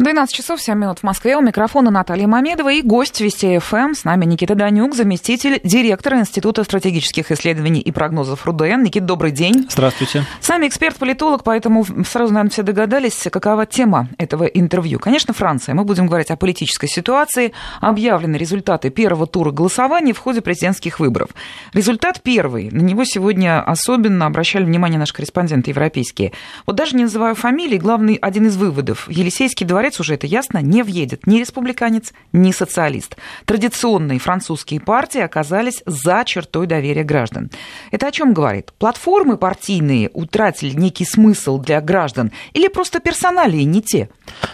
12 часов 7 минут в Москве. У микрофона Наталья Мамедова и гость Вести ФМ. С нами Никита Данюк, заместитель директора Института стратегических исследований и прогнозов РУДН. Никита, добрый день. Здравствуйте. С нами эксперт-политолог, поэтому сразу, наверное, все догадались, какова тема этого интервью. Конечно, Франция. Мы будем говорить о политической ситуации. Объявлены результаты первого тура голосования в ходе президентских выборов. Результат первый. На него сегодня особенно обращали внимание наши корреспонденты европейские. Вот даже не называю фамилии, главный один из выводов. Елисейский дворец дворец уже это ясно, не въедет ни республиканец, ни социалист. Традиционные французские партии оказались за чертой доверия граждан. Это о чем говорит? Платформы партийные утратили некий смысл для граждан или просто персоналии не те?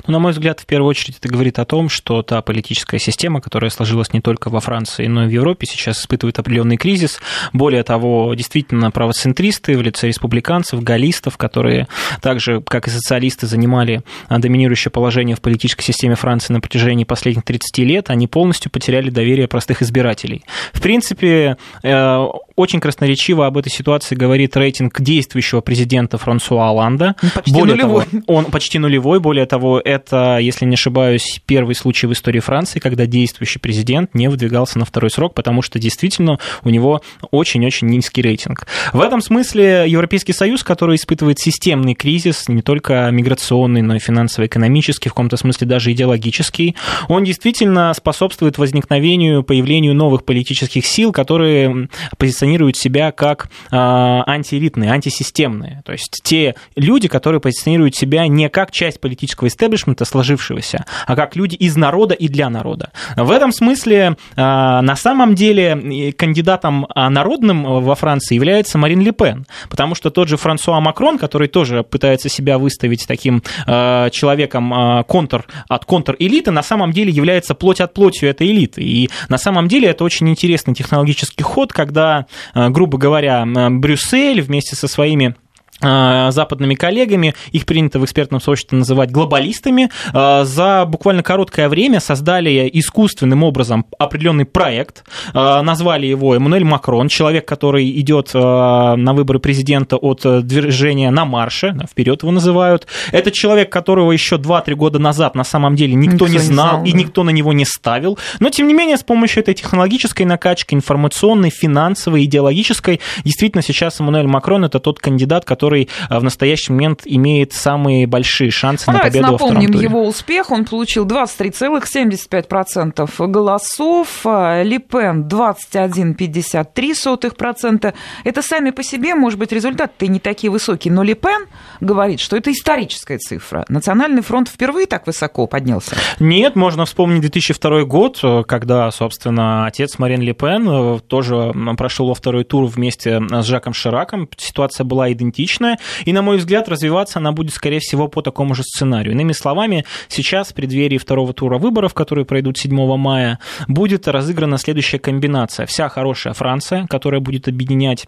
Ну, на мой взгляд, в первую очередь это говорит о том, что та политическая система, которая сложилась не только во Франции, но и в Европе, сейчас испытывает определенный кризис. Более того, действительно, правоцентристы в лице республиканцев, галлистов, которые также, как и социалисты, занимали доминирующее положение положение в политической системе Франции на протяжении последних 30 лет, они полностью потеряли доверие простых избирателей. В принципе, э, очень красноречиво об этой ситуации говорит рейтинг действующего президента Франсуа Оланда. Он почти более нулевой. Того, он почти нулевой. Более того, это, если не ошибаюсь, первый случай в истории Франции, когда действующий президент не выдвигался на второй срок, потому что действительно у него очень-очень низкий рейтинг. В этом смысле Европейский Союз, который испытывает системный кризис, не только миграционный, но и финансово-экономический, в каком-то смысле даже идеологический, он действительно способствует возникновению, появлению новых политических сил, которые позиционируют позиционируют себя как э, антиэлитные, антисистемные. То есть те люди, которые позиционируют себя не как часть политического истеблишмента сложившегося, а как люди из народа и для народа. В этом смысле э, на самом деле кандидатом народным во Франции является Марин Ле Пен, потому что тот же Франсуа Макрон, который тоже пытается себя выставить таким человеком контр, от контр-элиты, на самом деле является плоть от плотью этой элиты. И на самом деле это очень интересный технологический ход, когда грубо говоря, Брюссель вместе со своими Э, западными коллегами, их принято в экспертном сообществе называть глобалистами, э, за буквально короткое время создали искусственным образом определенный проект, э, назвали его Эммануэль Макрон, человек, который идет на выборы президента от движения на марше, вперед его называют. Это человек, которого еще 2-3 года назад на самом деле никто, никто не знал, не знал и никто на него не ставил, но тем не менее с помощью этой технологической накачки, информационной, финансовой, идеологической, действительно сейчас Эммануэль Макрон это тот кандидат, который который э, в настоящий момент имеет самые большие шансы ну, на победу во втором туре. его успех. Он получил 23,75% голосов, э, Ли Пен 21,53%. Это сами по себе, может быть, результаты не такие высокие, но Ли Пен говорит, что это историческая цифра. Национальный фронт впервые так высоко поднялся? Нет, можно вспомнить 2002 год, э, когда, собственно, отец Марин Ли Пен тоже прошел во второй тур вместе с Жаком Шираком. Ситуация была идентична логичная, и, на мой взгляд, развиваться она будет, скорее всего, по такому же сценарию. Иными словами, сейчас, в преддверии второго тура выборов, которые пройдут 7 мая, будет разыграна следующая комбинация. Вся хорошая Франция, которая будет объединять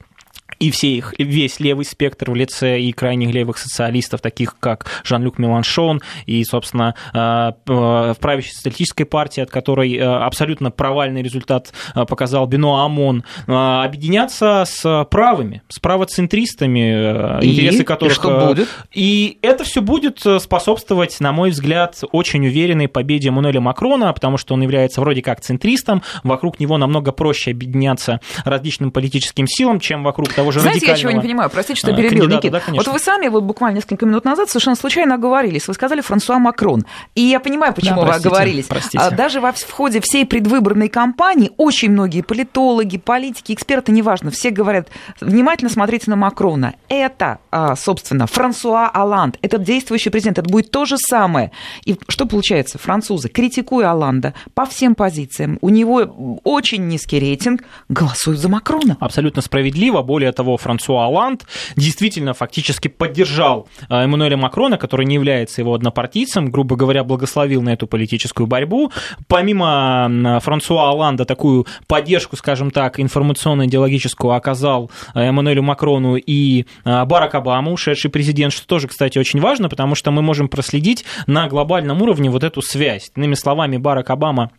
и все их, весь левый спектр в лице и крайних левых социалистов, таких как Жан-Люк Меланшон и, собственно, э, в правящей социалистической партии, от которой э, абсолютно провальный результат э, показал Бено Амон, объединяться с правыми, с правоцентристами, и? интересы которых... И что будет? И это все будет способствовать, на мой взгляд, очень уверенной победе Эммануэля Макрона, потому что он является вроде как центристом, вокруг него намного проще объединяться различным политическим силам, чем вокруг того же Знаете, я чего не понимаю, простите, что перебил, Никит. Да, вот вы сами вот буквально несколько минут назад совершенно случайно оговорились. Вы сказали Франсуа Макрон. И я понимаю, почему да, простите, вы оговорились. Простите. А даже во, в ходе всей предвыборной кампании очень многие политологи, политики, эксперты, неважно, все говорят, внимательно смотрите на Макрона. Это, а, собственно, Франсуа Оланд, этот действующий президент, это будет то же самое. И что получается? Французы, критикуя Оланда по всем позициям, у него очень низкий рейтинг, голосуют за Макрона. Абсолютно справедливо. Более более того, Франсуа Оланд действительно фактически поддержал э, Эммануэля Макрона, который не является его однопартийцем, грубо говоря, благословил на эту политическую борьбу. Помимо Франсуа Оланда такую поддержку, скажем так, информационно-идеологическую оказал э, Эммануэлю Макрону и э, Барак Обама, ушедший президент, что тоже, кстати, очень важно, потому что мы можем проследить на глобальном уровне вот эту связь. Иными словами, Барак Обама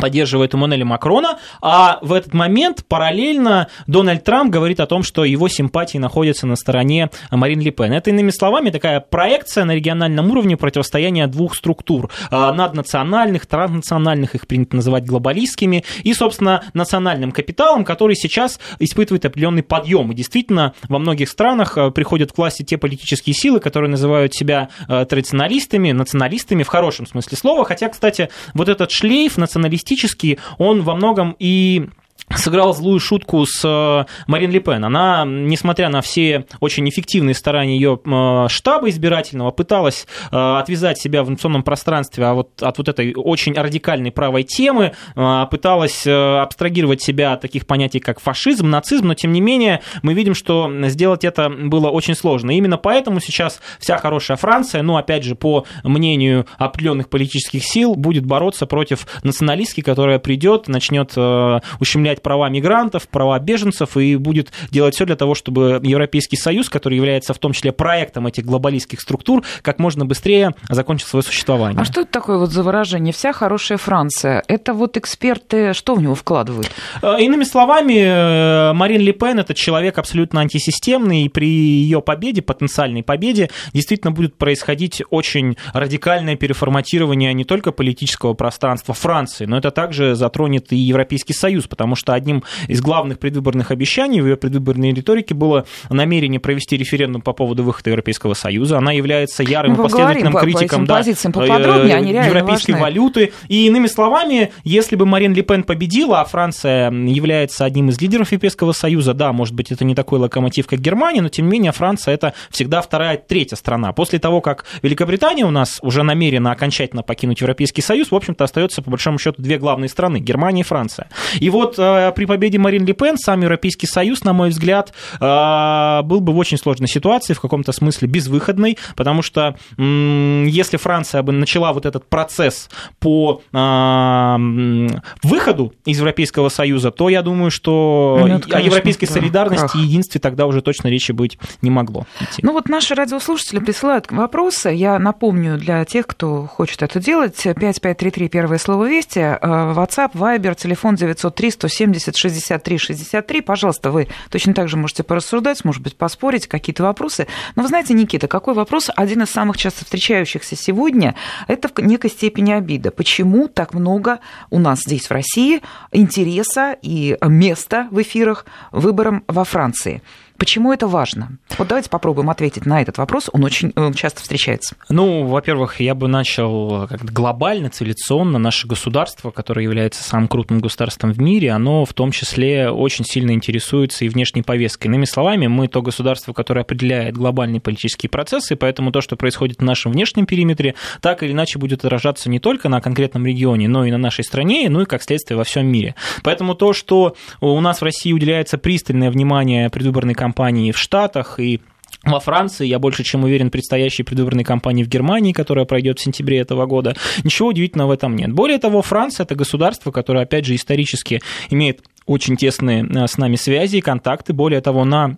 поддерживает Эммануэля Макрона, а в этот момент параллельно Дональд Трамп говорит о том, что его симпатии находятся на стороне Марин Ле Пен. Это, иными словами, такая проекция на региональном уровне противостояния двух структур, а, наднациональных, транснациональных, их принято называть глобалистскими, и, собственно, национальным капиталом, который сейчас испытывает определенный подъем. И действительно, во многих странах а, приходят к власти те политические силы, которые называют себя а, традиционалистами, националистами в хорошем смысле слова, хотя, кстати, вот этот шлейф националистический стилистически он во многом и сыграл злую шутку с э, Марин Ле Пен. Она, несмотря на все очень эффективные старания ее э, штаба избирательного, пыталась э, отвязать себя в информационном пространстве вот от вот этой очень радикальной правой темы, пыталась абстрагировать себя от таких понятий, как фашизм, нацизм, но тем не менее мы видим, что сделать это было очень сложно. И именно поэтому сейчас вся хорошая Франция, ну, опять же, по мнению определенных политических сил, будет бороться против националистки, которая придет, начнет ущемлять права мигрантов, права беженцев и будет делать все для того, чтобы Европейский Союз, который является в том числе проектом этих глобалистских структур, как можно быстрее закончил свое существование. А что это такое вот за выражение «вся хорошая Франция»? Это вот эксперты что в него вкладывают? Э, иными словами, э, Марин Ле Пен – это человек абсолютно антисистемный, и при ее победе, потенциальной победе, действительно будет происходить очень радикальное переформатирование не только политического пространства Франции, но это также затронет и Европейский Союз, потому что что одним из главных предвыборных обещаний в ее предвыборной риторике было намерение провести референдум по поводу выхода Европейского Союза. Она является ярым и последовательным критиком по, по да, они европейской важны. валюты. И иными словами, если бы Марин Ле Пен победила, а Франция является одним из лидеров Европейского Союза, да, может быть, это не такой локомотив, как Германия, но тем не менее Франция это всегда вторая, третья страна. После того, как Великобритания у нас уже намерена окончательно покинуть Европейский Союз, в общем-то, остается по большому счету две главные страны, Германия и Франция. И вот э, Э, при победе Марин Ле Пен сам Европейский Союз, на мой взгляд, э, был бы в очень сложной ситуации, в каком-то смысле безвыходной, потому что если Франция бы начала вот этот процесс по э, выходу из Европейского Союза, то я думаю, что ну, конечно, о европейской да, солидарности крах. и единстве тогда уже точно речи быть не могло. Идти. Ну вот наши радиослушатели присылают вопросы. Я напомню для тех, кто хочет это делать, 5533, первое слово «Вести», WhatsApp, Viber, телефон 903 107 70 63 63. Пожалуйста, вы точно так же можете порассуждать, может быть, поспорить, какие-то вопросы. Но вы знаете, Никита, какой вопрос, один из самых часто встречающихся сегодня, это в некой степени обида. Почему так много у нас здесь, в России, интереса и места в эфирах выборам во Франции? Почему это важно? Вот давайте попробуем ответить на этот вопрос. Он очень часто встречается. Ну, во-первых, я бы начал как глобально, цивилизационно. Наше государство, которое является самым крупным государством в мире, оно в том числе очень сильно интересуется и внешней повесткой. Иными словами, мы то государство, которое определяет глобальные политические процессы, поэтому то, что происходит в нашем внешнем периметре, так или иначе будет отражаться не только на конкретном регионе, но и на нашей стране, ну и, как следствие, во всем мире. Поэтому то, что у нас в России уделяется пристальное внимание предвыборной кампании в Штатах и во Франции, я больше чем уверен, предстоящей предвыборной кампании в Германии, которая пройдет в сентябре этого года. Ничего удивительного в этом нет. Более того, Франция – это государство, которое, опять же, исторически имеет очень тесные э, с нами связи и контакты. Более того, на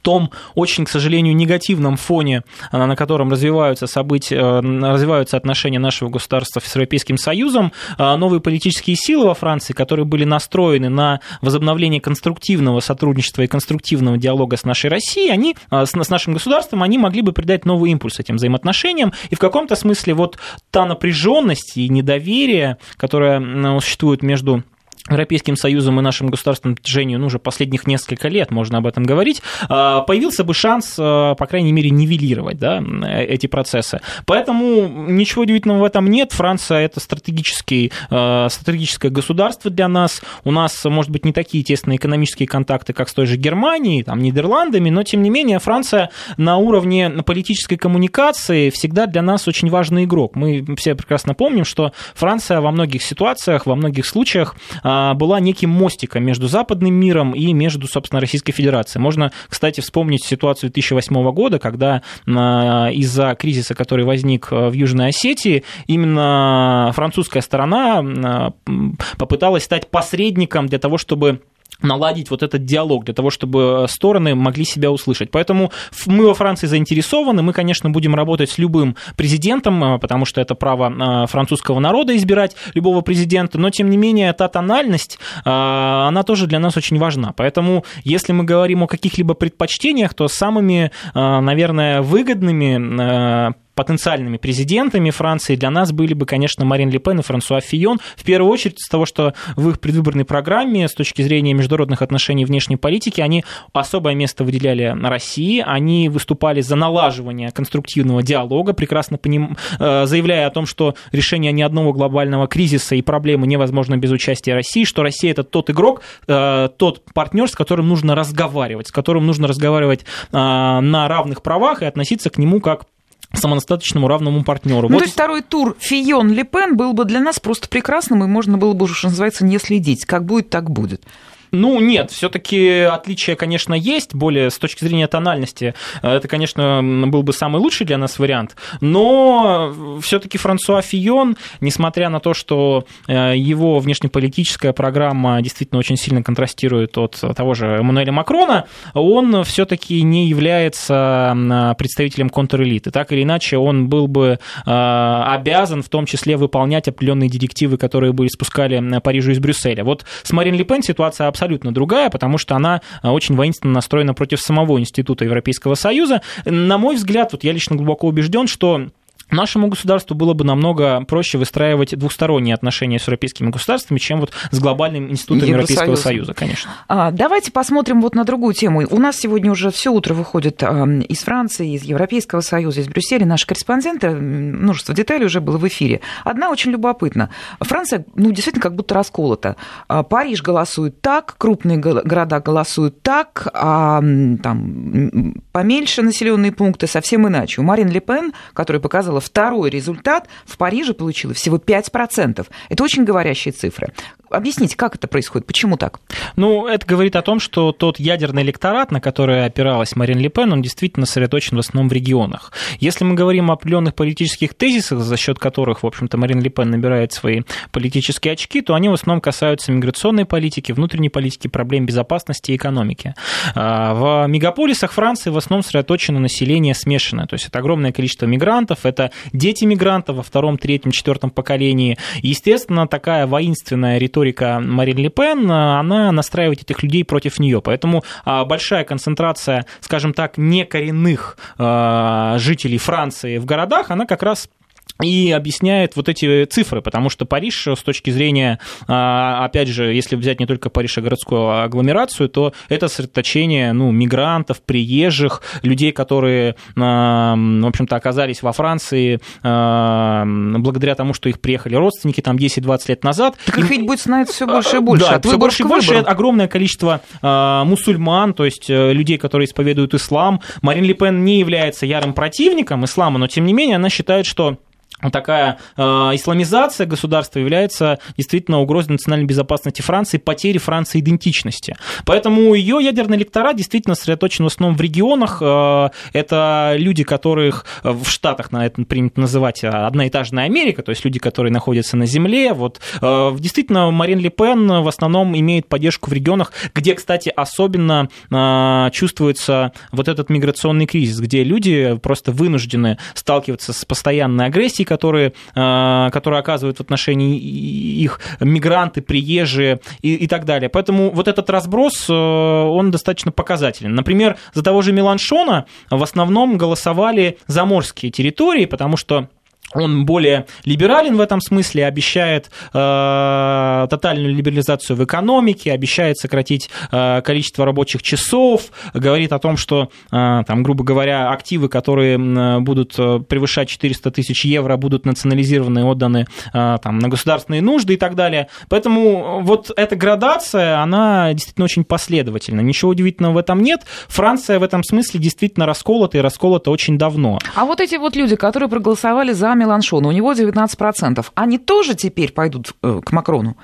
том очень, к сожалению, негативном фоне, э, на котором развиваются события, э, развиваются отношения нашего государства с Европейским Союзом, э, новые политические силы во Франции, которые были настроены на возобновление конструктивного сотрудничества и конструктивного диалога с нашей Россией, они, с нашим государством, они могли бы придать новый импульс этим взаимоотношениям, и в каком-то смысле вот та напряженность и недоверие, которое существует между Европейским Союзом и нашим государством на протяжении ну, уже последних несколько лет, можно об этом говорить, а, появился бы шанс, а, по крайней мере, нивелировать да, эти процессы. Поэтому ничего удивительного в этом нет. Франция – это стратегический, а, стратегическое государство для нас. У нас, может быть, не такие тесные экономические контакты, как с той же Германией, там, Нидерландами, но, тем не менее, Франция на уровне политической коммуникации всегда для нас очень важный игрок. Мы все прекрасно помним, что Франция во многих ситуациях, во многих случаях была неким мостиком между западным миром и между, собственно, Российской Федерацией. Можно, кстати, вспомнить ситуацию 2008 года, когда а, из-за кризиса, который возник а, в Южной Осетии, именно французская сторона попыталась стать посредником для того, чтобы наладить вот этот диалог для того, чтобы стороны могли себя услышать. Поэтому мы во Франции заинтересованы, мы, конечно, будем работать с любым президентом, э, потому что это право э, французского народа избирать любого президента, но, тем не менее, та тональность, э, она тоже для нас очень важна. Поэтому, если мы говорим о каких-либо предпочтениях, то самыми, наверное, выгодными потенциальными президентами Франции для нас были бы, конечно, Марин Ле Пен и Франсуа Фион. В первую очередь из того, что в их предвыборной программе с точки зрения международных отношений и внешней политики они особое место выделяли России, они выступали за налаживание конструктивного диалога, прекрасно поним... Э, заявляя о том, что решение ни одного глобального кризиса и проблемы невозможно без участия России, что Россия это тот игрок, э, тот партнер, с которым нужно разговаривать, с которым нужно разговаривать э, на равных правах и относиться к нему как самодостаточному равному партнеру. Ну, вот... то есть второй тур Фион Лепен был бы для нас просто прекрасным, и можно было бы, что называется, не следить. Как будет, так будет. Ну, нет, все-таки отличия, конечно, есть, более с точки зрения тональности. Это, конечно, был бы самый лучший для нас вариант. Но все-таки Франсуа Фион, несмотря на то, что э, его внешнеполитическая программа действительно очень сильно контрастирует от того же Эммануэля Макрона, он все-таки не является представителем контрэлиты. Так или иначе, он был бы э, обязан в том числе выполнять определенные директивы, которые были спускали Парижу из Брюсселя. Вот с Марин Ле Пен ситуация абсолютно абсолютно другая, потому что она а, очень воинственно настроена против самого Института Европейского Союза. На мой взгляд, вот я лично глубоко убежден, что Нашему государству было бы намного проще выстраивать двухсторонние отношения с европейскими государствами, чем вот с глобальным институтом Европейского Союза, конечно. А, давайте посмотрим вот на другую тему. У нас сегодня уже все утро выходит из Франции, из Европейского Союза, из Брюсселя. Наши корреспонденты, множество деталей уже было в эфире. Одна очень любопытна. Франция, ну, действительно, как будто расколота. А, Париж голосует так, крупные города голосуют так, а там поменьше населенные пункты совсем иначе. У Марин Ле Пен, которая показала показывала второй результат, в Париже получила всего 5%. Это очень говорящие цифры. Объясните, как это происходит, почему так? Ну, это говорит о том, что тот ядерный электорат, на который опиралась Марин Ле Пен, он действительно сосредоточен в основном в регионах. Если мы говорим о определенных политических тезисах, за счет которых, в общем-то, Марин Ле Пен набирает свои политические очки, то они в основном касаются миграционной политики, внутренней политики, проблем безопасности и экономики. А, в мегаполисах Франции в основном сосредоточено население смешанное, то есть это огромное количество мигрантов, это дети мигрантов во втором, третьем, четвертом поколении. Естественно, такая воинственная риторика риторика Марин Ле Пен, она настраивает этих людей против нее. Поэтому а, большая концентрация, скажем так, некоренных а, жителей Франции в городах, она как раз и объясняет вот эти цифры, потому что Париж с точки зрения, а, опять же, если взять не только Париж, а городскую агломерацию, то это сосредоточение ну, мигрантов, приезжих, людей, которые, а, в общем-то, оказались во Франции а, благодаря тому, что их приехали родственники там 10-20 лет назад. Так их ведь будет становиться все больше и больше. Да, все больше и больше. Огромное количество мусульман, то есть э, людей, которые исповедуют ислам. Марин Ле Пен не является ярым противником ислама, но тем не менее она считает, что такая э, исламизация государства является действительно угрозой национальной безопасности Франции, потери Франции идентичности. Поэтому ее ядерный электорат действительно сосредоточен в основном в регионах. Э, это люди, которых в Штатах на это принято называть одноэтажная Америка, то есть люди, которые находятся на земле. Вот, э, действительно, Марин Ле Пен в основном имеет поддержку в регионах, где, кстати, особенно э, чувствуется вот этот миграционный кризис, где люди просто вынуждены сталкиваться с постоянной агрессией, которые, э, которые оказывают в отношении их мигранты, приезжие и, и так далее. Поэтому вот этот разброс, э, он достаточно показателен. Например, за того же Меланшона в основном голосовали заморские территории, потому что он более либерален в этом смысле, обещает э, тотальную либерализацию в экономике, обещает сократить э, количество рабочих часов, говорит о том, что, э, там, грубо говоря, активы, которые э, будут превышать 400 тысяч евро, будут национализированы и отданы э, там, на государственные нужды и так далее. Поэтому вот эта градация, она действительно очень последовательна. Ничего удивительного в этом нет. Франция в этом смысле действительно расколота и расколота очень давно. А вот эти вот люди, которые проголосовали за за Меланшона, у него 19%. Они тоже теперь пойдут э, к Макрону?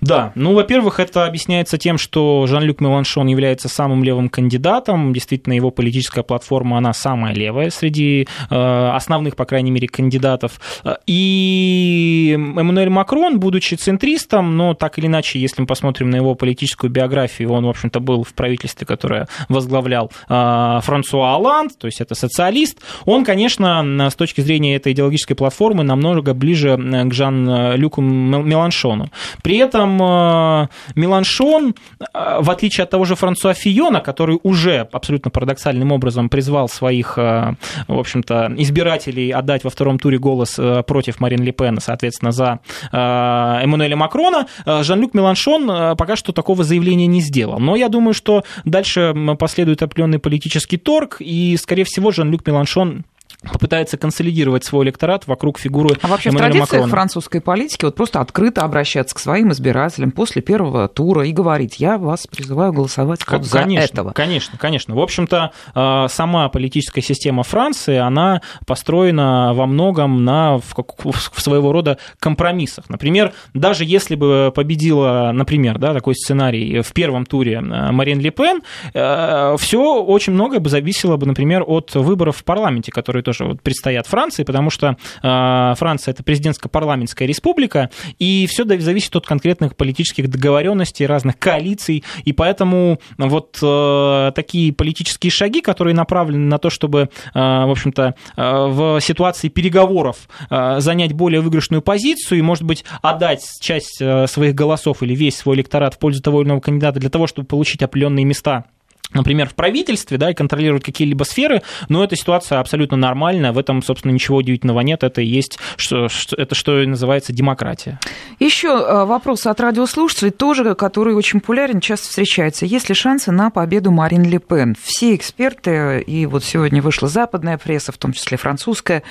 Да, ну, во-первых, это объясняется тем, что Жан-Люк Меланшон является самым левым кандидатом. Действительно, его политическая платформа, она самая левая среди э, основных, по крайней мере, кандидатов. И Эммануэль Макрон, будучи центристом, но так или иначе, если мы посмотрим на его политическую биографию, он, в общем-то, был в правительстве, которое возглавлял э, Франсуа Оланд, то есть это социалист. Он, конечно, с точки зрения этой идеологической платформы намного ближе к Жан-Люку Меланшону. При этом э, Меланшон, э, в отличие от того же Франсуа Фиона, который уже абсолютно парадоксальным образом призвал своих, э, в общем-то, избирателей отдать во втором туре голос против Марин Ле Пен, соответственно, за Эммануэля Макрона, Жан-Люк Меланшон пока что такого заявления не сделал. Но я думаю, что дальше последует определенный политический торг, и, скорее всего, Жан-Люк Меланшон попытается консолидировать свой электорат вокруг фигуры А вообще Эммануэля в традициях Макрона. французской политики вот просто открыто обращаться к своим избирателям после первого тура и говорить, я вас призываю голосовать вот за конечно, этого. Конечно, конечно. В общем-то, э, сама политическая система Франции, она построена во многом на в, своего рода компромиссах. Например, даже если бы победила, например, да, такой сценарий в первом туре э, Марин Ле Пен, все очень многое бы зависело бы, например, от выборов в парламенте, которые тоже вот предстоят Франции, потому что э, Франция это президентско-парламентская республика, и все зависит от конкретных политических договоренностей, разных коалиций, и поэтому вот э, такие политические шаги, которые направлены на то, чтобы, э, в общем-то, э, в ситуации переговоров занять более выигрышную позицию и, может быть, отдать часть э, своих голосов или весь свой электорат в пользу того или иного кандидата для того, чтобы получить определенные места например, в правительстве, да, и контролировать какие-либо сферы, но эта ситуация абсолютно нормальная, в этом, собственно, ничего удивительного нет, это и есть, что, что, это что называется демократия. Еще э, вопрос от радиослушателей, тоже, который очень популярен, часто встречается. Есть ли шансы на победу Марин Ле Пен? Все эксперты, и вот сегодня вышла западная пресса, в том числе французская,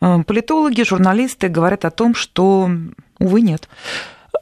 э, политологи, журналисты говорят о том, что, увы, нет.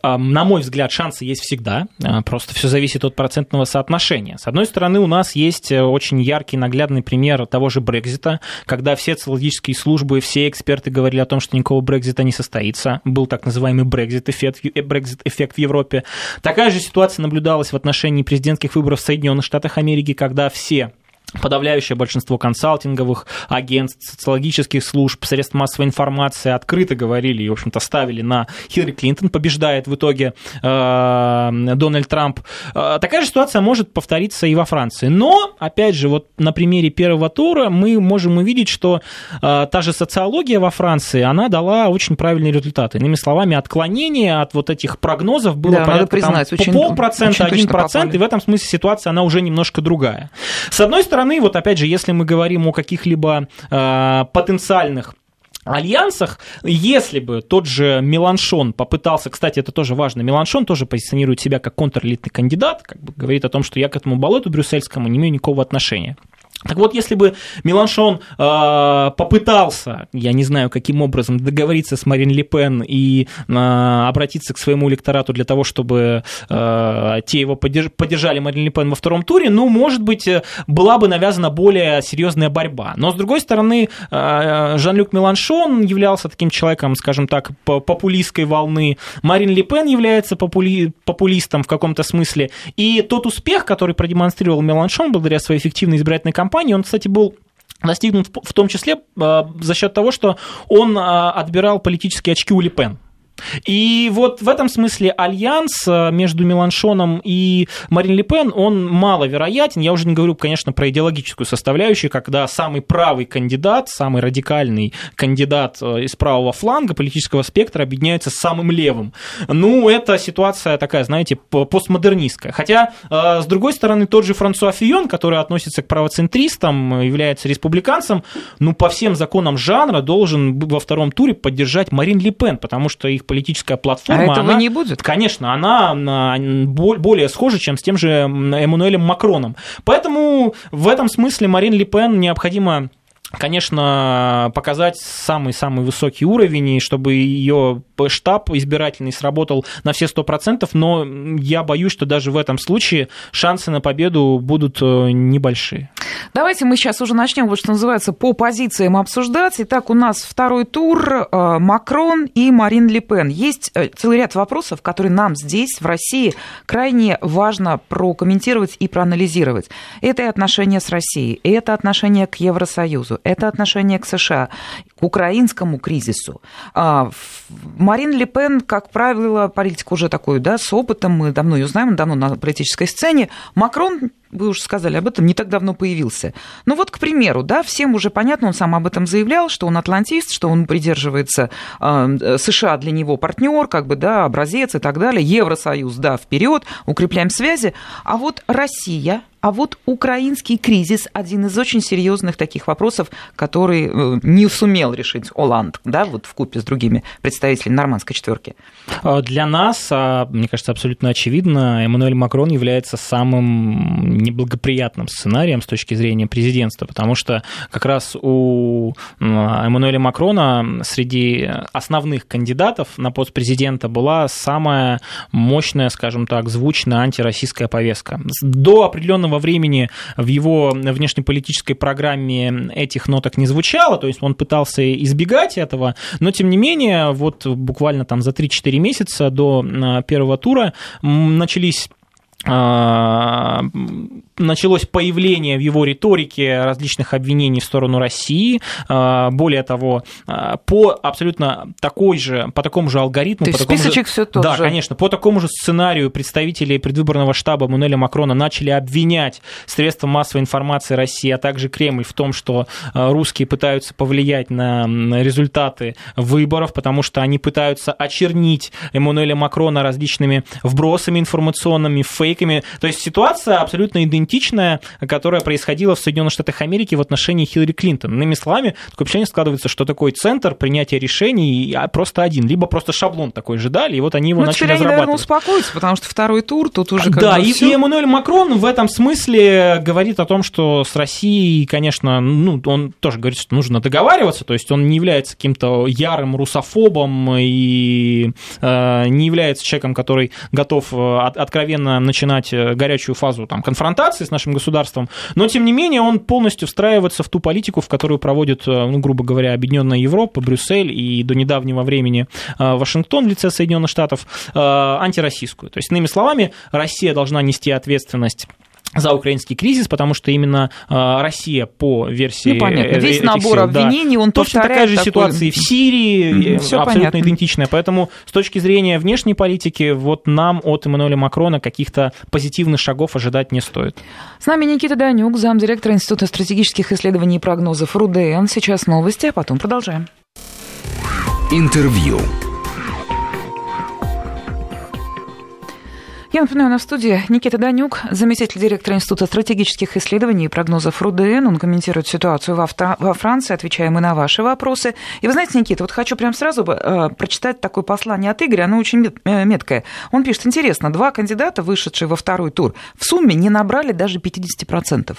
А, На мой взгляд, шансы есть всегда, а, просто все зависит от процентного соотношения. С одной стороны, у нас есть э, очень яркий, наглядный пример того же Брекзита, когда все социологические службы, все эксперты говорили о том, что никакого Брекзита не состоится. Был так называемый Брекзит-эффект Brexit эффект в Европе. Такая же ситуация наблюдалась в отношении президентских выборов в Соединенных Штатах Америки, когда все подавляющее большинство консалтинговых агентств, социологических служб, средств массовой информации открыто говорили и, в общем-то, ставили на Хиллари Клинтон, побеждает в итоге э, Дональд Трамп. Э, такая же ситуация может повториться и во Франции. Но, опять же, вот на примере первого тура мы можем увидеть, что э, та же социология во Франции, она дала очень правильные результаты. Иными словами, отклонение от вот этих прогнозов было Да, порядка там, признать, очень- полпроцента, очень точно один процент, и в этом смысле ситуация, она уже немножко другая. С одной стороны, вот опять же, если мы говорим о каких-либо э, потенциальных альянсах, если бы тот же Меланшон попытался, кстати, это тоже важно, Меланшон тоже позиционирует себя как контрэлитный кандидат, как бы говорит о том, что я к этому болоту брюссельскому не имею никакого отношения. Так вот, если бы Меланшон э, попытался, я не знаю, каким образом договориться с Марин Ле Пен и э, обратиться к своему электорату для того, чтобы э, те его поддерж- поддержали Марин Ле Пен во втором туре, ну, может быть, э, была бы навязана более серьезная борьба. Но, с другой стороны, э, Жан-Люк Меланшон являлся таким человеком, скажем так, по- популистской волны. Марин Ле Пен является попули- популистом в каком-то смысле. И тот успех, который продемонстрировал Меланшон благодаря своей эффективной избирательной кампании, он, кстати, был достигнут в- том числе э, за счет того, что он э, отбирал политические очки у Ле Пен. И вот в этом смысле альянс э, между Меланшоном и Марин Ле Пен, он маловероятен. Я уже не говорю, конечно, про идеологическую составляющую, когда самый правый кандидат, самый радикальный кандидат э, из правого фланга политического спектра объединяется с самым левым. Ну, это ситуация такая, знаете, по- постмодернистская. Хотя, э, с другой стороны, тот же Франсуа Фион, который относится к правоцентристам, является республиканцем, ну, по всем законам жанра должен во втором туре поддержать Марин Ле Пен, потому что их политическая платформа... А этого она- не будет? Конечно, она на- бо- более схожа, чем с тем же Эммануэлем Макроном. Поэтому в этом смысле Марин Ле Пен необходимо конечно, показать самый-самый высокий уровень, и чтобы ее штаб избирательный сработал на все 100%, но я боюсь, что даже в этом случае шансы на победу будут э, небольшие. Давайте мы сейчас уже начнем, вот что называется, по позициям обсуждать. Итак, у нас второй тур э, Макрон и Марин Ле Пен. Есть э, целый ряд вопросов, которые нам здесь, в России, крайне важно прокомментировать и проанализировать. Это и отношения с Россией, это отношение к Евросоюзу, это отношение к США, к украинскому кризису. А, Марин Ле Пен, как правило, политик уже такой, да, с опытом, мы давно ее знаем, давно на политической сцене. Макрон вы уже сказали об этом, не так давно появился. Ну вот, к примеру, да, всем уже понятно, он сам об этом заявлял, что он атлантист, что он придерживается э, США для него партнер, как бы, да, образец и так далее, Евросоюз, да, вперед, укрепляем связи. А вот Россия, а вот украинский кризис – один из очень серьезных таких вопросов, который э, не сумел решить Оланд, да, вот в купе с другими представителями нормандской четверки. А для нас, а, мне кажется, абсолютно очевидно, Эммануэль Макрон является самым неблагоприятным сценарием с точки зрения президентства, потому что как раз у Эммануэля Макрона среди основных кандидатов на пост президента была самая мощная, скажем так, звучная антироссийская повестка. До определенного определенного времени в его внешнеполитической программе этих ноток не звучало, то есть он пытался избегать этого, но тем не менее, вот буквально там за 3-4 месяца до а, первого тура начались началось появление в его риторике различных обвинений в сторону России. А, более того, а, по абсолютно такой же, по такому же алгоритму... То по списочек же, все тот Да, же. конечно. По такому же сценарию представители предвыборного штаба Мануэля Макрона начали обвинять средства массовой информации России, а также Кремль в том, что а, русские пытаются повлиять на результаты выборов, потому что они пытаются очернить Эммануэля Макрона различными вбросами информационными, фейками. То есть ситуация абсолютно идентична идентичная, которая происходила в Соединенных Штатах Америки в отношении Хиллари Клинтон. Иными словами, такое впечатление складывается, что такой центр принятия решений а, просто один, либо просто шаблон такой же дали, и вот они его ну, начали теперь они, разрабатывать. наверное, успокоятся, потому что второй тур тут уже как Да, и, всё. и Эммануэль Макрон в этом смысле говорит о том, что с Россией, конечно, ну, он тоже говорит, что нужно договариваться, то есть он не является каким-то ярым русофобом и э, не является человеком, который готов э, от- откровенно начинать э, горячую фазу там, конфронтации с нашим государством, но тем не менее он полностью встраивается в ту политику, в которую проводит, э, ну, грубо говоря, Объединенная Европа, Брюссель и до недавнего времени э, Вашингтон в лице Соединенных Штатов, антироссийскую. То есть, иными словами, Россия должна нести ответственность за украинский кризис, потому что именно э, Россия по версии Ну, понятно. э, Весь этих набор сил, да, обвинений, он точно такая же такой- ситуация и в Сирии, всё абсолютно понятно. идентичная. Поэтому с точки зрения внешней политики, вот нам от Эммануэля Макрона каких-то позитивных шагов ожидать не стоит. С нами Никита Данюк, замдиректора Института стратегических исследований и прогнозов РУДН. Сейчас новости, а потом продолжаем. Интервью. Я напоминаю, на студии Никита Данюк, заместитель директора Института стратегических исследований и прогнозов РУДН. Он комментирует ситуацию во, Фра- во Франции, отвечаем и на ваши вопросы. И вы знаете, Никита, вот хочу прям сразу э, прочитать такое послание от Игоря, оно очень э, меткое. Он пишет, интересно, два кандидата, вышедшие во второй тур, в сумме не набрали даже 50%.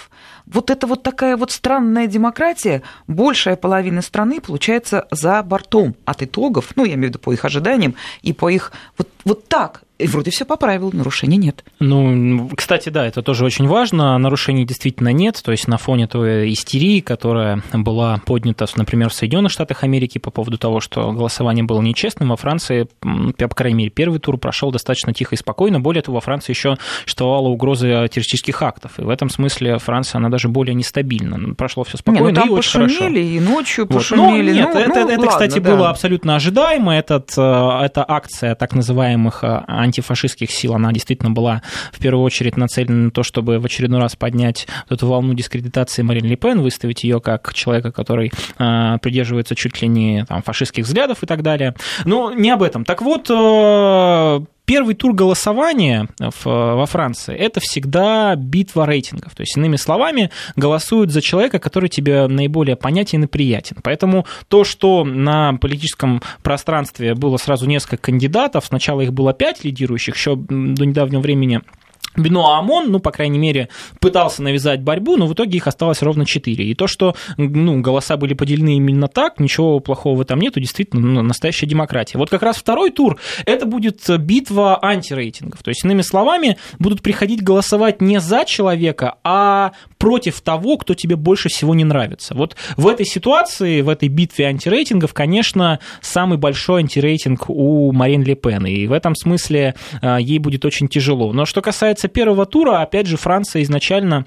Вот это вот такая вот странная демократия, большая половина страны получается за бортом от итогов, ну, я имею в виду по их ожиданиям и по их... Вот, вот так. И вроде все по правилам, нарушений нет. Ну, кстати, да, это тоже очень важно. Нарушений действительно нет. То есть на фоне той истерии, которая была поднята, например, в Соединенных Штатах Америки по поводу того, что голосование было нечестным, во Франции, по крайней мере, первый тур прошел достаточно тихо и спокойно. Более того, во Франции еще существовала угроза террористических актов. И в этом смысле Франция, она даже более нестабильна. Прошло все Не, спокойно ну там и очень пошумели, хорошо. и ночью Вот. пошумели. Но нет, ну, это, ну, это, ладно, кстати, да. было абсолютно ожидаемо. Этот, э, эта акция так называемых э, антифашистских сил, она действительно была в первую очередь нацелена на то, чтобы в очередной раз поднять эту волну дискредитации Марин Ле Пен, выставить ее как человека, который э, придерживается чуть ли не там, фашистских взглядов и так далее. Но не об этом. Так вот, э, Первый тур голосования в- во Франции – это всегда битва рейтингов. То есть, иными словами, голосуют за человека, который тебе наиболее понятен и приятен. Поэтому то, что на политическом пространстве было сразу несколько кандидатов, сначала их было пять лидирующих, еще до недавнего времени Бенуа Амон, ну, по крайней мере, пытался навязать борьбу, но в итоге их осталось ровно 4. И то, что ну, голоса были поделены именно так, ничего плохого в этом нету, действительно, ну, настоящая демократия. Вот как раз второй тур, это будет битва антирейтингов. То есть, иными словами, будут приходить голосовать не за человека, а против того, кто тебе больше всего не нравится. Вот в этой ситуации, в этой битве антирейтингов, конечно, самый большой антирейтинг у Марин Ле Пен. И в этом смысле э, ей будет очень тяжело. Но что касается касается первого тура, опять же, Франция изначально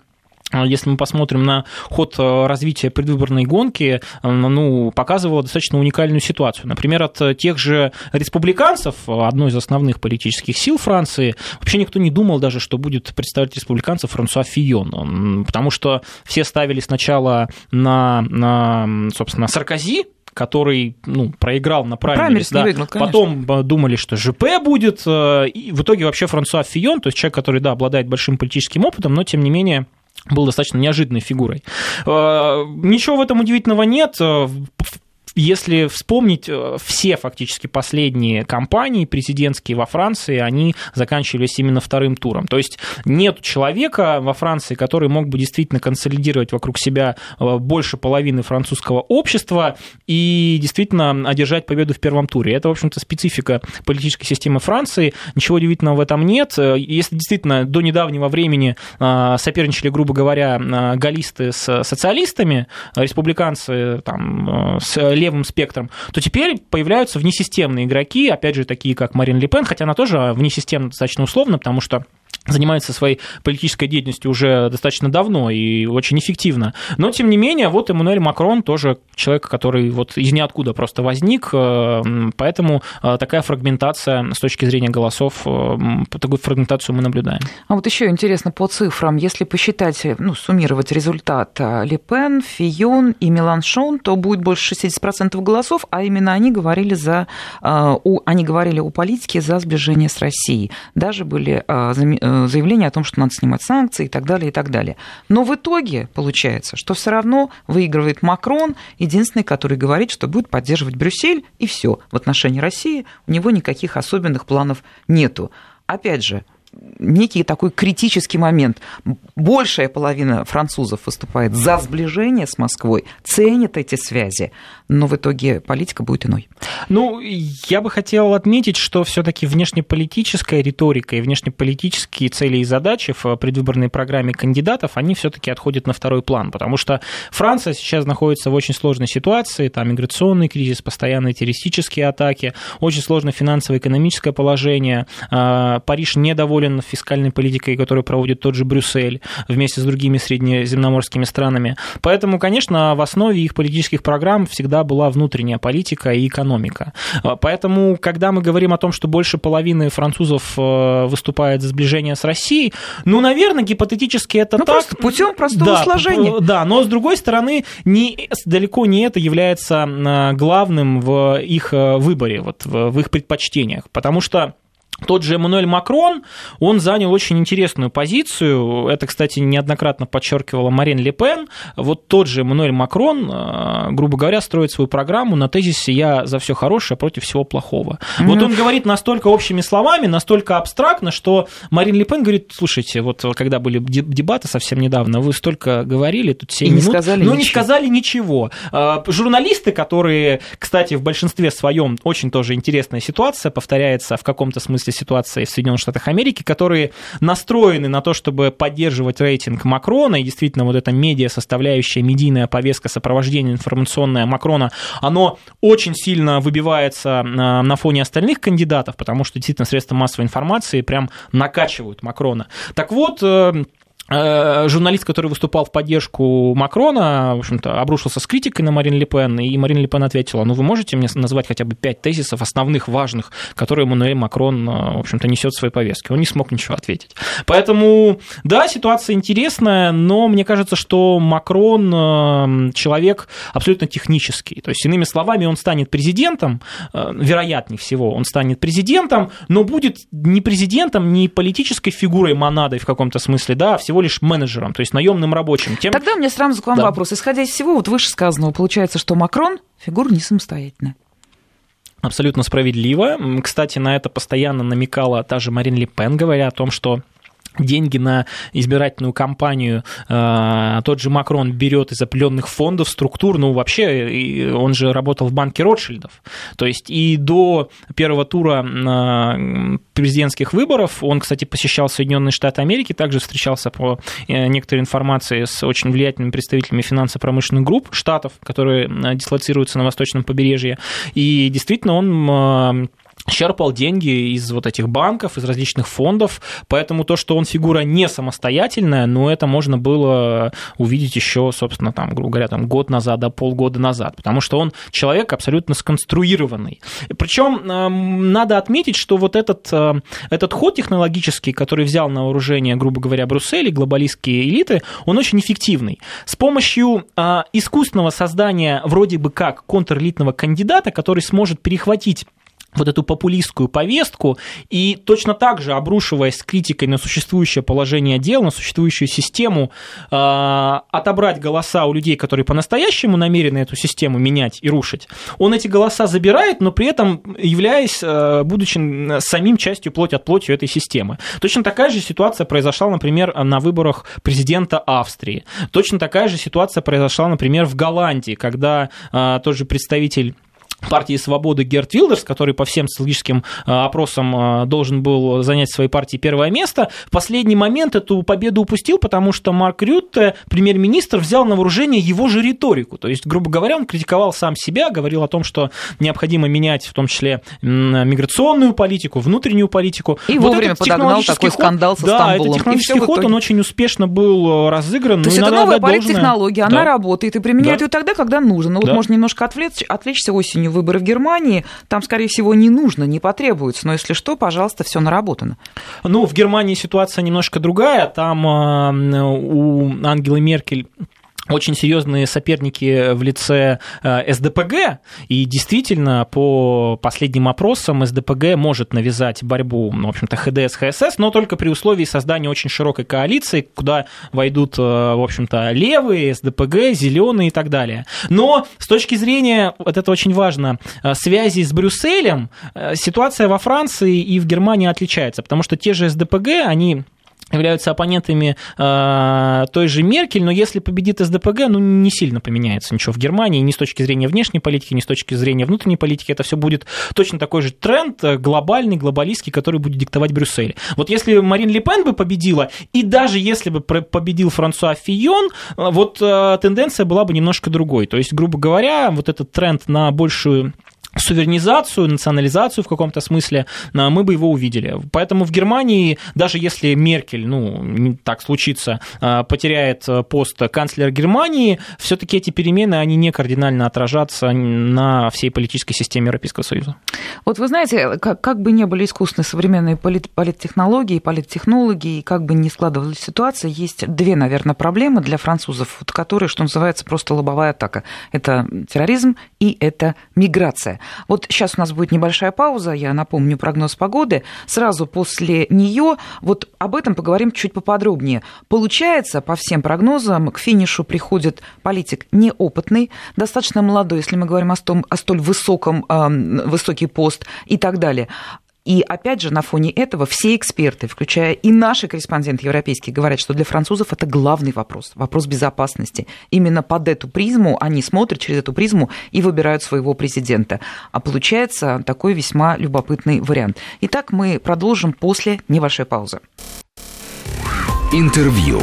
а, если мы посмотрим на ход э, развития предвыборной гонки, э, ну, показывала достаточно уникальную ситуацию. Например, от тех же республиканцев, одной из основных политических сил Франции, вообще никто не думал даже, что будет представить республиканцев Франсуа Фион, потому что все ставили сначала на, на собственно, Саркози, который ну, проиграл на праймерис, да, выиграл, потом э, думали, что ЖП будет, э, и в итоге вообще Франсуа Фион, то есть человек, который, да, обладает большим политическим опытом, но тем не менее был достаточно неожиданной фигурой. Э, ничего в этом удивительного нет если вспомнить э, все фактически последние кампании президентские во Франции, они заканчивались именно вторым туром. То есть нет человека во Франции, который мог бы действительно консолидировать вокруг себя э, больше половины французского общества и действительно одержать победу в первом туре. Это, в общем-то, специфика политической системы Франции. Ничего удивительного в этом нет. Э, если действительно до недавнего времени соперничали, грубо говоря, галлисты с социалистами, республиканцы там, с левым спектром, то теперь появляются внесистемные игроки, опять же, такие как Марин Ле Пен, хотя она тоже внесистемно достаточно условно, потому что занимается своей политической деятельностью уже достаточно давно и очень эффективно. Но, тем не менее, вот Эммануэль Макрон тоже человек, который вот из ниоткуда просто возник, э, поэтому э, такая фрагментация с точки зрения голосов, э, такую фрагментацию мы наблюдаем. А вот еще интересно по цифрам, если посчитать, ну, суммировать результат Ле Пен, Фион и Меланшон, то будет больше 60% голосов, а именно они говорили за, они говорили о политике за сближение с Россией. Даже были заявление о том, что надо снимать санкции и так далее, и так далее. Но в итоге получается, что все равно выигрывает Макрон, единственный, который говорит, что будет поддерживать Брюссель, и все. В отношении России у него никаких особенных планов нету. Опять же, некий такой критический момент. Большая половина французов выступает за сближение с Москвой, ценит эти связи, но в итоге политика будет иной. Ну, я бы хотел отметить, что все-таки внешнеполитическая риторика и внешнеполитические цели и задачи в предвыборной программе кандидатов, они все-таки отходят на второй план, потому что Франция сейчас находится в очень сложной ситуации, там миграционный кризис, постоянные террористические атаки, очень сложное финансово-экономическое положение, а, Париж недоволен недоволен фискальной политикой, которую проводит тот же Брюссель вместе с другими среднеземноморскими странами. Поэтому, конечно, в основе их политических программ всегда была внутренняя политика и экономика. Поэтому, когда мы говорим о том, что больше половины французов э, выступает за сближение с Россией, ну, наверное, гипотетически это ну, так. Просто путем простого да, сложения. Да, но с другой стороны, не, далеко не это является э, главным в их э, выборе, вот, в их предпочтениях. Потому что тот же Эммануэль Макрон, он занял очень интересную позицию. Это, кстати, неоднократно подчеркивала Марин Ле Пен. Вот тот же Эммануэль Макрон, э, грубо говоря, строит свою программу на тезисе «я за все хорошее против всего плохого». Mm-hmm. Вот он говорит настолько общими словами, настолько абстрактно, что Марин Ле Пен говорит, слушайте, вот когда были дебаты совсем недавно, вы столько говорили, тут 7 И минут, не сказали но ничего. не сказали ничего. Э, журналисты, которые, кстати, в большинстве своем очень тоже интересная ситуация, повторяется в каком-то смысле смысле ситуации в Соединенных Штатах Америки, которые настроены на то, чтобы поддерживать рейтинг Макрона, и действительно вот эта медиа составляющая, медийная повестка, сопровождение информационное Макрона, оно очень сильно выбивается на фоне остальных кандидатов, потому что действительно средства массовой информации прям накачивают Макрона. Так вот, Э, журналист, который выступал в поддержку Макрона, в общем-то, обрушился с критикой на Марин Ле Пен, и Марин Ле Пен ответила, ну вы можете мне назвать хотя бы пять тезисов основных, важных, которые Эммануэль Макрон, э, в общем-то, несет в своей повестке. Он не смог ничего ответить. Поэтому, да, ситуация интересная, но мне кажется, что Макрон э, человек абсолютно технический. То есть, иными словами, он станет президентом, вероятнее всего, он станет президентом, но будет не президентом, не политической фигурой монадой в каком-то смысле, да, а всего всего лишь менеджером, то есть наемным рабочим. Тем... Тогда у меня сразу к вам да. вопрос. Исходя из всего вот вышесказанного, получается, что Макрон фигура не самостоятельная. Абсолютно справедливо. Кстати, на это постоянно намекала та же Марин Ле Пен, говоря о том, что деньги на избирательную кампанию э, тот же Макрон берет из определенных фондов, структур, ну вообще он же работал в банке Ротшильдов. То есть и до первого тура э, президентских выборов он, кстати, посещал Соединенные Штаты Америки, также встречался по э, некоторой информации с очень влиятельными представителями финансово-промышленных групп штатов, которые дислоцируются на восточном побережье. И действительно он черпал деньги из вот этих банков, из различных фондов, поэтому то, что он фигура не самостоятельная, но это можно было увидеть еще, собственно, там, грубо говоря, там, год назад, да, полгода назад, потому что он человек абсолютно сконструированный. Причем эм, надо отметить, что вот этот, э, этот ход технологический, который взял на вооружение, грубо говоря, Брюссель и глобалистские элиты, он очень эффективный. С помощью э, искусственного создания вроде бы как контрэлитного кандидата, который сможет перехватить вот эту популистскую повестку и точно так же, обрушиваясь с критикой на существующее положение дел, на существующую систему, э, отобрать голоса у людей, которые по-настоящему намерены эту систему менять и рушить, он эти голоса забирает, но при этом являясь, э, будучи самим частью плоть от плоти этой системы. Точно такая же ситуация произошла, например, на выборах президента Австрии. Точно такая же ситуация произошла, например, в Голландии, когда э, тот же представитель партии «Свободы» Герт Вилдерс, который по всем социологическим э, опросам э, должен был занять в своей партии первое место, в последний момент эту победу упустил, потому что Марк Рютте, премьер-министр, взял на вооружение его же риторику. То есть, грубо говоря, он критиковал сам себя, говорил о том, что необходимо менять в том числе миграционную политику, внутреннюю политику. И вот вовремя подогнал такой ход, скандал со да, Стамбулом. Этот технологический ход, он очень успешно был э, разыгран. То есть это новая политтехнология, она да. работает и применяет да. ее тогда, когда нужно. Ну вот да. можно немножко отвлечь, отвлечься осенью выборы в Германии, там, скорее всего, не нужно, не потребуется. Но если что, пожалуйста, все наработано. Ну, в Германии ситуация немножко другая. Там э, у Ангелы Меркель очень серьезные соперники в лице э, СДПГ, и действительно, по последним опросам, СДПГ может навязать борьбу, ну, в общем-то, ХДС, ХСС, но только при условии создания очень широкой коалиции, куда войдут, э, в общем-то, левые, СДПГ, зеленые и так далее. Но с точки зрения, вот это очень важно, э, связи с Брюсселем, ситуация во Франции и в Германии отличается, потому что те же СДПГ, они являются оппонентами э, той же Меркель, но если победит СДПГ, ну, не сильно поменяется ничего в Германии, ни с точки зрения внешней политики, ни с точки зрения внутренней политики, это все будет точно такой же тренд, э, глобальный, глобалистский, который будет диктовать Брюссель. Вот если Марин Ле Пен бы победила, и даже если бы победил Франсуа Фийон, э, вот э, тенденция была бы немножко другой. То есть, грубо говоря, вот этот тренд на большую суверенизацию, национализацию в каком-то смысле, а, мы бы его увидели. Поэтому в Германии, даже если Меркель, ну, так случится, а, потеряет пост канцлера Германии, все-таки эти перемены, они не кардинально отражатся на всей политической системе Европейского Союза. Вот вы знаете, как, как бы ни были искусственны современные полит, политтехнологии, политтехнологии, как бы ни складывалась ситуация, есть две, наверное, проблемы для французов, которые, что называется, просто лобовая атака. Это терроризм и это миграция. Вот сейчас у нас будет небольшая пауза, я напомню прогноз погоды. Сразу после нее вот об этом поговорим чуть поподробнее. Получается, по всем прогнозам, к финишу приходит политик неопытный, достаточно молодой, если мы говорим о, том, о столь высоком, э, высокий пост и так далее. И опять же, на фоне этого все эксперты, включая и наши корреспонденты европейские, говорят, что для французов это главный вопрос, вопрос безопасности. Именно под эту призму они смотрят через эту призму и выбирают своего президента. А получается такой весьма любопытный вариант. Итак, мы продолжим после небольшой паузы. Интервью.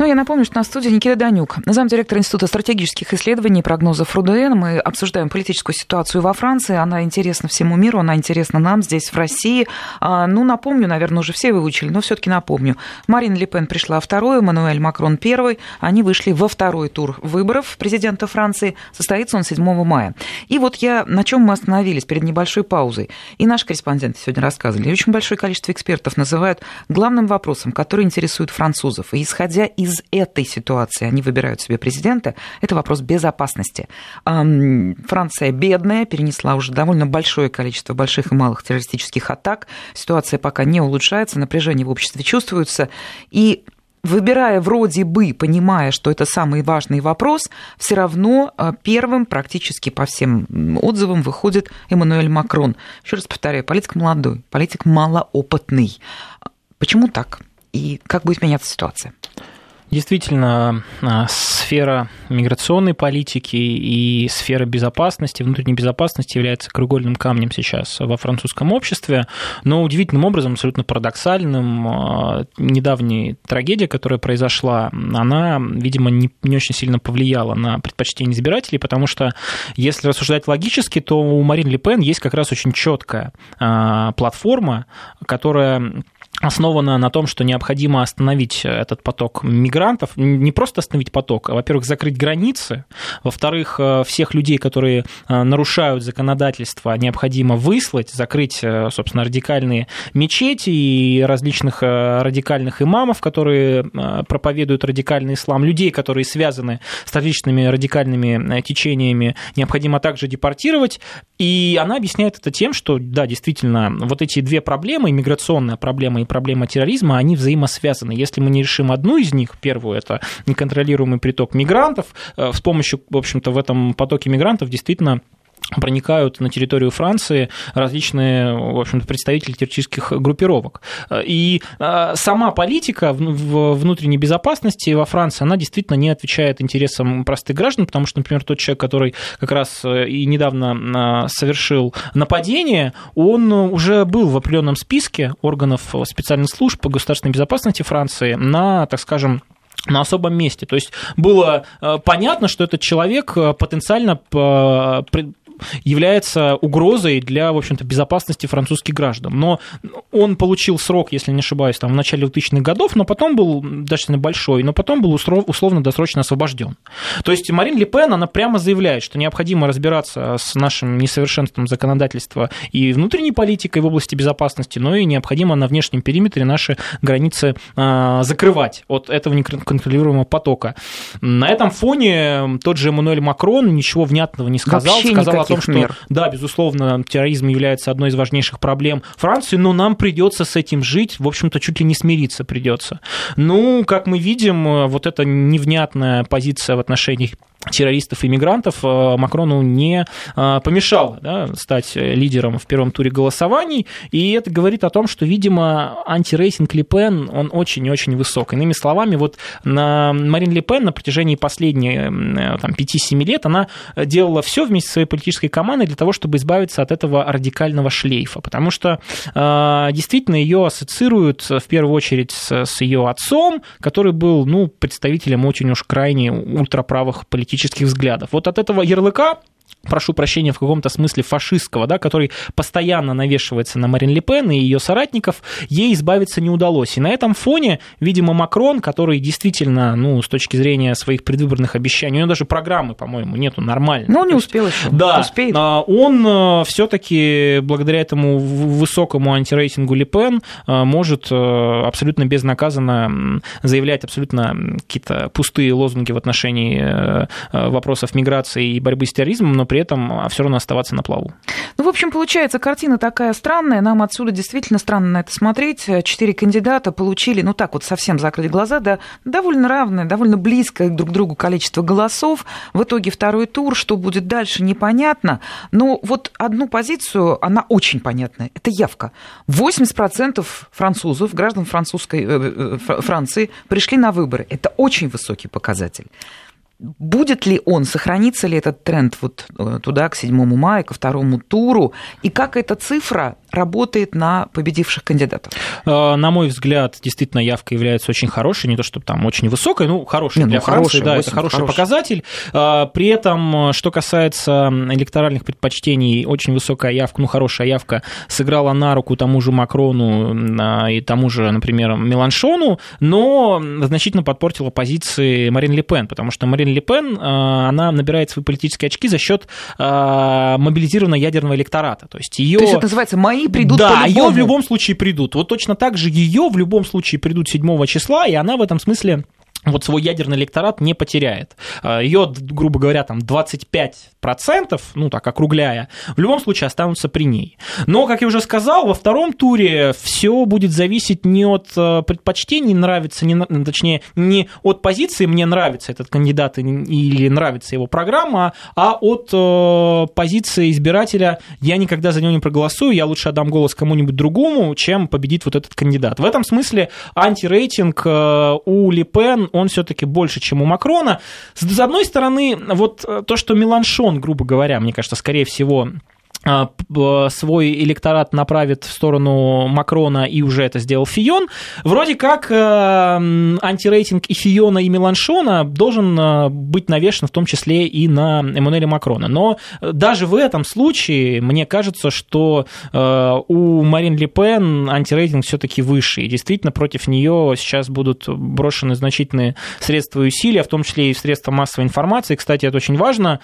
Ну, я напомню, что на студии Никита Данюк, замдиректор Института стратегических исследований и прогнозов РУДН. Мы обсуждаем политическую ситуацию во Франции. Она интересна всему миру, она интересна нам здесь, в России. А, ну, напомню, наверное, уже все выучили, но все таки напомню. Марин Ле Пен пришла второй, Мануэль Макрон первый. Они вышли во второй тур выборов президента Франции. Состоится он 7 мая. И вот я, на чем мы остановились перед небольшой паузой. И наши корреспонденты сегодня рассказывали. И очень большое количество экспертов называют главным вопросом, который интересует французов. И исходя из из этой ситуации они выбирают себе президента, это вопрос безопасности. Франция бедная, перенесла уже довольно большое количество больших и малых террористических атак. Ситуация пока не улучшается, напряжение в обществе чувствуется. И выбирая вроде бы, понимая, что это самый важный вопрос, все равно э, первым практически по всем отзывам выходит Эммануэль Макрон. Еще раз повторяю, политик молодой, политик малоопытный. Почему так? И как будет меняться ситуация? Действительно, а, сфера миграционной политики и сфера безопасности, внутренней безопасности является кругольным камнем сейчас во французском обществе, но удивительным образом, абсолютно парадоксальным, а, недавняя трагедия, которая произошла, она, видимо, не, не очень сильно повлияла на предпочтение избирателей, потому что, если рассуждать логически, то у Марин Ле Пен есть как раз очень четкая а, платформа, которая основана на том, что необходимо остановить этот поток мигрантов, не просто остановить поток, а, во-первых, закрыть границы, во-вторых, э, всех людей, которые э, нарушают законодательство, необходимо выслать, закрыть, э, собственно, радикальные мечети и различных радикальных имамов, которые проповедуют радикальный ислам, людей, которые связаны с различными радикальными течениями, необходимо также депортировать. И она объясняет это тем, что, да, действительно, вот эти две проблемы, иммиграционная проблема и проблема терроризма, они взаимосвязаны. Если мы не решим одну из них, первую, это неконтролируемый приток мигрантов, э, с помощью, в общем-то, в этом потоке мигрантов действительно проникают на территорию Франции различные, в общем представители террористических группировок. И а, сама политика внутренней безопасности во Франции, она действительно не отвечает интересам простых граждан, потому что, например, тот человек, который как раз э, и недавно а, совершил нападение, он уже был в определенном списке органов специальных служб по государственной безопасности Франции на, так скажем, на особом месте. То есть было э, понятно, что этот человек э, потенциально является угрозой для, в общем-то, безопасности французских граждан. Но он получил срок, если не ошибаюсь, там, в начале 2000-х годов, но потом был достаточно большой, но потом был условно-досрочно освобожден. То есть Марин Ле Пен, она прямо заявляет, что необходимо разбираться с нашим несовершенством законодательства и внутренней политикой в области безопасности, но и необходимо на внешнем периметре наши границы а, закрывать от этого неконтролируемого потока. На этом фоне тот же Эммануэль Макрон ничего внятного не сказал, Вообще сказал о том, что, мер. да, безусловно, терроризм является одной из важнейших проблем Франции, но нам придется с этим жить, в общем-то, чуть ли не смириться придется. Ну, как мы видим, вот эта невнятная позиция в отношении террористов и мигрантов э, Макрону не э, помешало да, стать лидером в первом туре голосований, и это говорит о том, что, видимо, антирейтинг Ле Пен, он очень-очень высок. Иными словами, вот на Марин Ле Пен на протяжении последних э, там, 5-7 лет она делала все вместе со своей политической командой для того, чтобы избавиться от этого радикального шлейфа, потому что действительно ее ассоциируют в первую очередь с, с ее отцом, который был ну, представителем очень уж крайне ультраправых политических взглядов. Вот от этого ярлыка прошу прощения, в каком-то смысле фашистского, да, который постоянно навешивается на Марин Ле Пен и ее соратников, ей избавиться не удалось. И на этом фоне, видимо, Макрон, который действительно, ну, с точки зрения своих предвыборных обещаний, у него даже программы, по-моему, нету нормально. Ну, не успел еще. Да, Успеет. А, он э, все-таки благодаря этому высокому антирейтингу Ле Пен э, может э, абсолютно безнаказанно заявлять абсолютно какие-то пустые лозунги в отношении вопросов миграции и борьбы с терроризмом, но при этом а, все равно оставаться на плаву. Ну, в общем, получается, картина такая странная. Нам отсюда действительно странно на это смотреть. Четыре кандидата получили, ну так вот совсем закрыть глаза, да, довольно равное, довольно близкое друг к другу количество голосов. В итоге второй тур, что будет дальше, непонятно. Но вот одну позицию, она очень понятная. Это явка. 80% французов, граждан французской, э, э, Франции пришли на выборы. Это очень высокий показатель будет ли он, сохранится ли этот тренд вот э, туда, к 7 мая, ко второму туру, и как эта цифра работает на победивших кандидатов? Э, на мой взгляд, действительно, явка является очень хорошей, не то чтобы там очень высокой, ну, хорошей не, для ну, Франции, хорошая, да, это хороший хороший. показатель. Э, при этом, что касается электоральных предпочтений, очень высокая явка, ну, хорошая явка сыграла на руку тому же Макрону и тому же, например, Меланшону, но значительно подпортила позиции Марин Ле Пен, потому что Марин Ле Пен, э, она набирает свои политические очки за счет мобилизированного ядерного электората. То есть ее... То есть это называется «мои придут Да, ее в любом случае придут. Вот точно так же ее в любом случае придут 7 числа, и она в этом смысле вот свой ядерный электорат не потеряет. А, Ее, грубо говоря, там 25%, ну так округляя, в любом случае останутся при ней. Но, как я уже сказал, во втором туре все будет зависеть не от э, предпочтений, нравится, не, точнее, не от позиции «мне нравится этот кандидат» или «нравится его программа», а от э, позиции избирателя «я никогда за него не проголосую, я лучше отдам голос кому-нибудь другому, чем победит вот этот кандидат». В этом смысле антирейтинг э, у Ли Пен он все-таки больше, чем у Макрона. С одной стороны, вот э, то, что Меланшон, грубо говоря, мне кажется, скорее всего, свой электорат направит в сторону Макрона, и уже это сделал Фион. Вроде как э, антирейтинг и Фиона, и Меланшона должен э, быть навешен в том числе и на Эммануэля Макрона. Но даже в этом случае мне кажется, что э, у Марин Ле Пен антирейтинг все-таки выше. И действительно против нее сейчас будут брошены значительные средства и усилия, в том числе и средства массовой информации. Кстати, это очень важно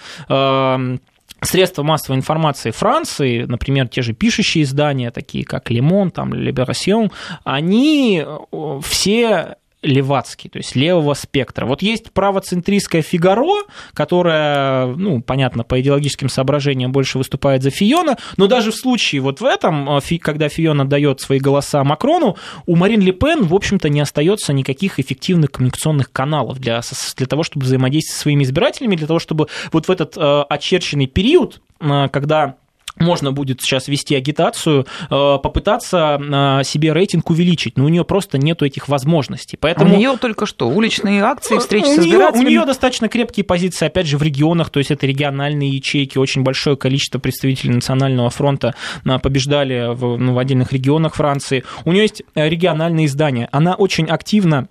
средства массовой информации Франции, например, те же пишущие издания, такие как Лемон, там, Либерасьон, они э, все левацкий, то есть левого спектра. Вот есть правоцентристская Фигаро, которая, ну, понятно, по идеологическим соображениям больше выступает за Фиона, но даже в случае вот в этом, э, когда Фиона дает свои голоса Макрону, у Марин Ле Пен, в общем-то, не остается никаких эффективных коммуникационных каналов для, для того, чтобы взаимодействовать со своими избирателями, для того, чтобы вот в этот э, очерченный период, э, когда можно будет сейчас вести агитацию, э, попытаться э, себе рейтинг увеличить, но у нее просто нету этих возможностей. Поэтому... У нее только что уличные акции, встречи у с избирателями. у нее достаточно крепкие позиции, опять же, в регионах, то есть это региональные ячейки, очень большое количество представителей Национального фронта э, побеждали в, ну, в отдельных регионах Франции. У нее есть региональные издания. Она очень активно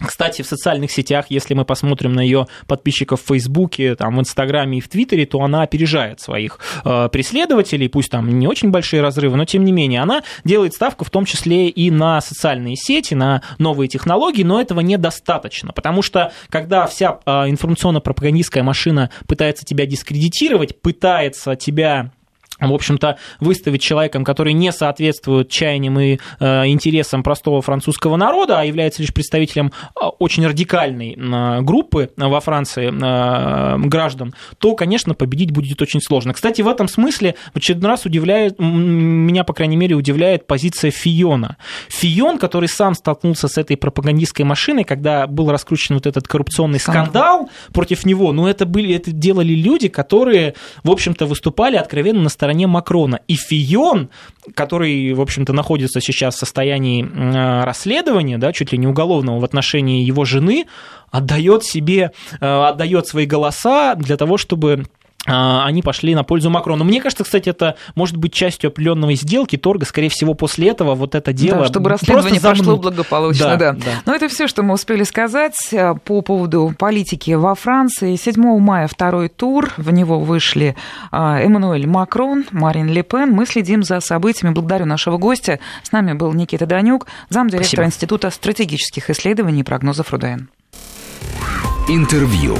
кстати, в социальных сетях, если мы посмотрим на ее подписчиков в Фейсбуке, там, в Инстаграме и в Твиттере, то она опережает своих э, преследователей, пусть там не очень большие разрывы, но тем не менее она делает ставку в том числе и на социальные сети, на новые технологии, но этого недостаточно, потому что когда вся э, информационно-пропагандистская машина пытается тебя дискредитировать, пытается тебя в общем-то, выставить человеком, который не соответствует чаяниям и э, интересам простого французского народа, а является лишь представителем э, очень радикальной э, группы во Франции э, граждан, то, конечно, победить будет очень сложно. Кстати, в этом смысле в очередной раз удивляет, меня, по крайней мере, удивляет позиция Фиона. Фион, который сам столкнулся с этой пропагандистской машиной, когда был раскручен вот этот коррупционный скандал против него, ну, это, были, это делали люди, которые, в общем-то, выступали откровенно на стороне стороне Макрона. И Фион, который, в общем-то, находится сейчас в состоянии расследования, да, чуть ли не уголовного в отношении его жены, отдает себе, э, отдает свои голоса для того, чтобы они пошли на пользу Макрону. Мне кажется, кстати, это может быть частью определенной сделки, торга, скорее всего, после этого вот это дело... Да, чтобы расследование прошло благополучно, да, да. да. Но это все, что мы успели сказать э, по поводу политики во Франции. 7 мая второй тур, в него вышли а, Эммануэль Макрон, Марин Ле Пен. Мы следим за событиями. Благодарю нашего гостя. С нами был Никита Данюк, замдиректора Спасибо. Института стратегических исследований и прогнозов РУДН. Интервью.